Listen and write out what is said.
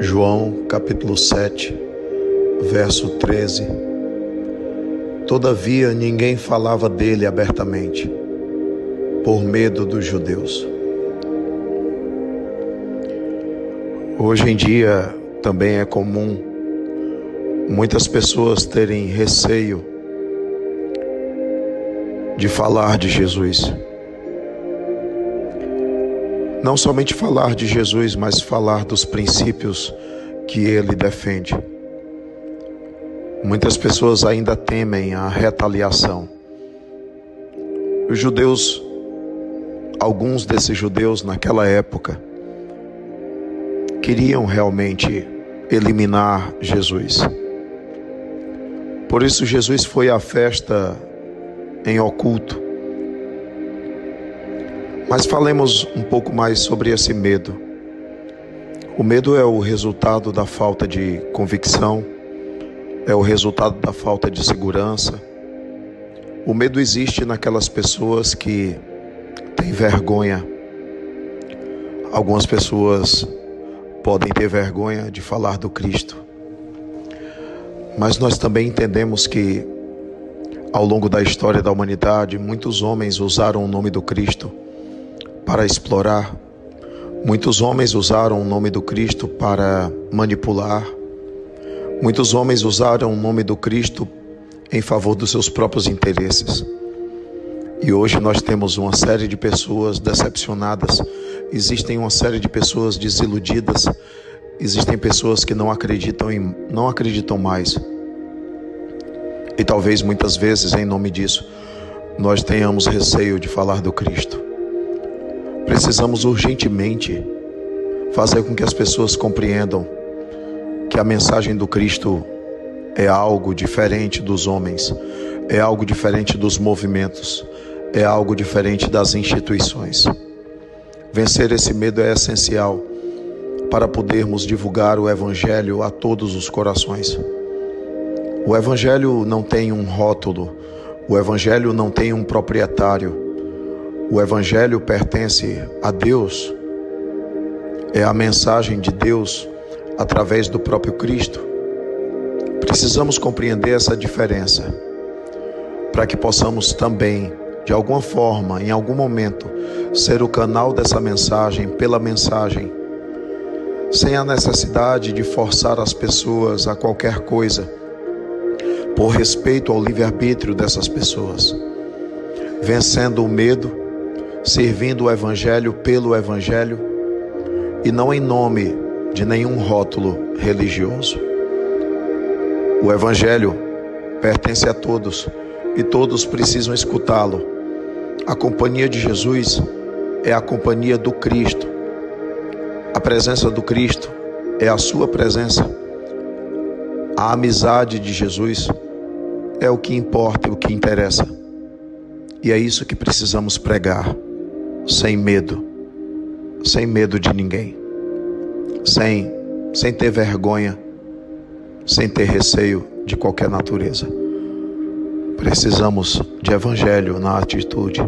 João capítulo 7, verso 13. Todavia ninguém falava dele abertamente, por medo dos judeus. Hoje em dia também é comum muitas pessoas terem receio de falar de Jesus. Não somente falar de Jesus, mas falar dos princípios que ele defende. Muitas pessoas ainda temem a retaliação. Os judeus, alguns desses judeus naquela época, queriam realmente eliminar Jesus. Por isso, Jesus foi à festa em oculto mas falemos um pouco mais sobre esse medo. O medo é o resultado da falta de convicção, é o resultado da falta de segurança. O medo existe naquelas pessoas que têm vergonha. Algumas pessoas podem ter vergonha de falar do Cristo. Mas nós também entendemos que, ao longo da história da humanidade, muitos homens usaram o nome do Cristo para explorar. Muitos homens usaram o nome do Cristo para manipular. Muitos homens usaram o nome do Cristo em favor dos seus próprios interesses. E hoje nós temos uma série de pessoas decepcionadas, existem uma série de pessoas desiludidas, existem pessoas que não acreditam em, não acreditam mais. E talvez muitas vezes em nome disso nós tenhamos receio de falar do Cristo. Precisamos urgentemente fazer com que as pessoas compreendam que a mensagem do Cristo é algo diferente dos homens, é algo diferente dos movimentos, é algo diferente das instituições. Vencer esse medo é essencial para podermos divulgar o Evangelho a todos os corações. O Evangelho não tem um rótulo, o Evangelho não tem um proprietário, o Evangelho pertence a Deus, é a mensagem de Deus através do próprio Cristo. Precisamos compreender essa diferença para que possamos também, de alguma forma, em algum momento, ser o canal dessa mensagem pela mensagem, sem a necessidade de forçar as pessoas a qualquer coisa, por respeito ao livre-arbítrio dessas pessoas, vencendo o medo servindo o Evangelho pelo Evangelho e não em nome de nenhum rótulo religioso. O Evangelho pertence a todos e todos precisam escutá-lo. A companhia de Jesus é a companhia do Cristo. A presença do Cristo é a sua presença. A amizade de Jesus é o que importa e o que interessa. E é isso que precisamos pregar sem medo, sem medo de ninguém, sem, sem ter vergonha, sem ter receio de qualquer natureza. Precisamos de evangelho na atitude